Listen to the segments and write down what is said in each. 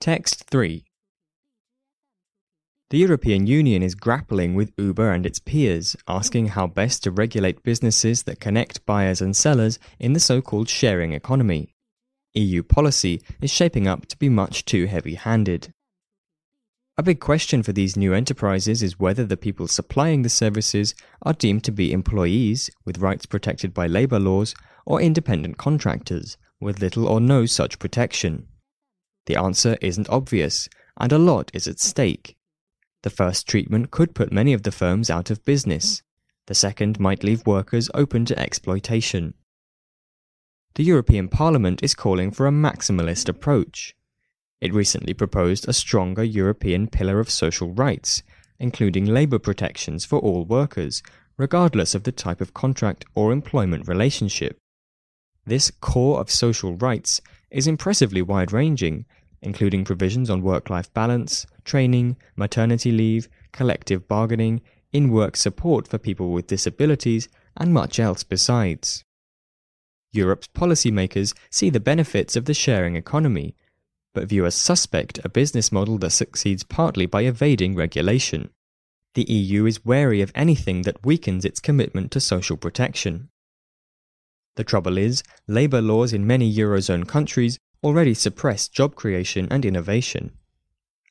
Text 3 The European Union is grappling with Uber and its peers, asking how best to regulate businesses that connect buyers and sellers in the so called sharing economy. EU policy is shaping up to be much too heavy handed. A big question for these new enterprises is whether the people supplying the services are deemed to be employees with rights protected by labour laws or independent contractors with little or no such protection. The answer isn't obvious, and a lot is at stake. The first treatment could put many of the firms out of business. The second might leave workers open to exploitation. The European Parliament is calling for a maximalist approach. It recently proposed a stronger European pillar of social rights, including labour protections for all workers, regardless of the type of contract or employment relationship. This core of social rights is impressively wide ranging, including provisions on work life balance, training, maternity leave, collective bargaining, in work support for people with disabilities, and much else besides. Europe's policymakers see the benefits of the sharing economy, but view as suspect a business model that succeeds partly by evading regulation. The EU is wary of anything that weakens its commitment to social protection. The trouble is, labour laws in many Eurozone countries already suppress job creation and innovation.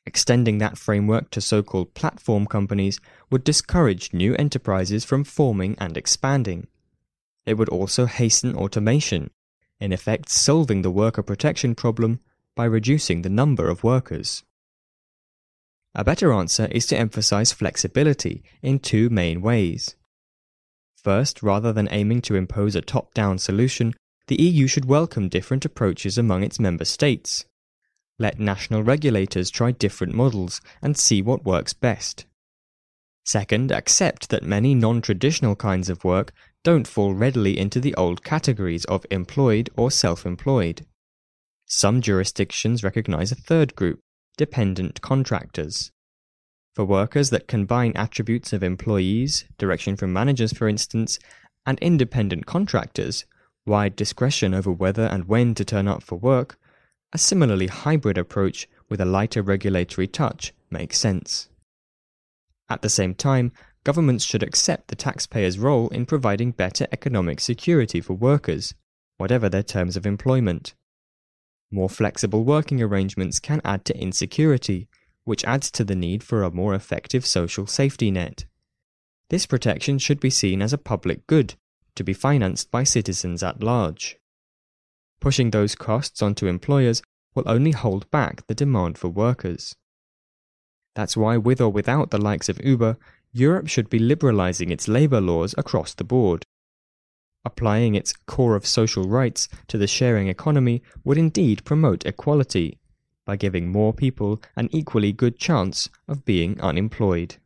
Extending that framework to so called platform companies would discourage new enterprises from forming and expanding. It would also hasten automation, in effect, solving the worker protection problem by reducing the number of workers. A better answer is to emphasize flexibility in two main ways. First, rather than aiming to impose a top down solution, the EU should welcome different approaches among its member states. Let national regulators try different models and see what works best. Second, accept that many non traditional kinds of work don't fall readily into the old categories of employed or self employed. Some jurisdictions recognize a third group, dependent contractors. For workers that combine attributes of employees, direction from managers for instance, and independent contractors, wide discretion over whether and when to turn up for work, a similarly hybrid approach with a lighter regulatory touch makes sense. At the same time, governments should accept the taxpayer's role in providing better economic security for workers, whatever their terms of employment. More flexible working arrangements can add to insecurity, which adds to the need for a more effective social safety net. This protection should be seen as a public good to be financed by citizens at large. Pushing those costs onto employers will only hold back the demand for workers. That's why, with or without the likes of Uber, Europe should be liberalizing its labor laws across the board. Applying its core of social rights to the sharing economy would indeed promote equality by giving more people an equally good chance of being unemployed.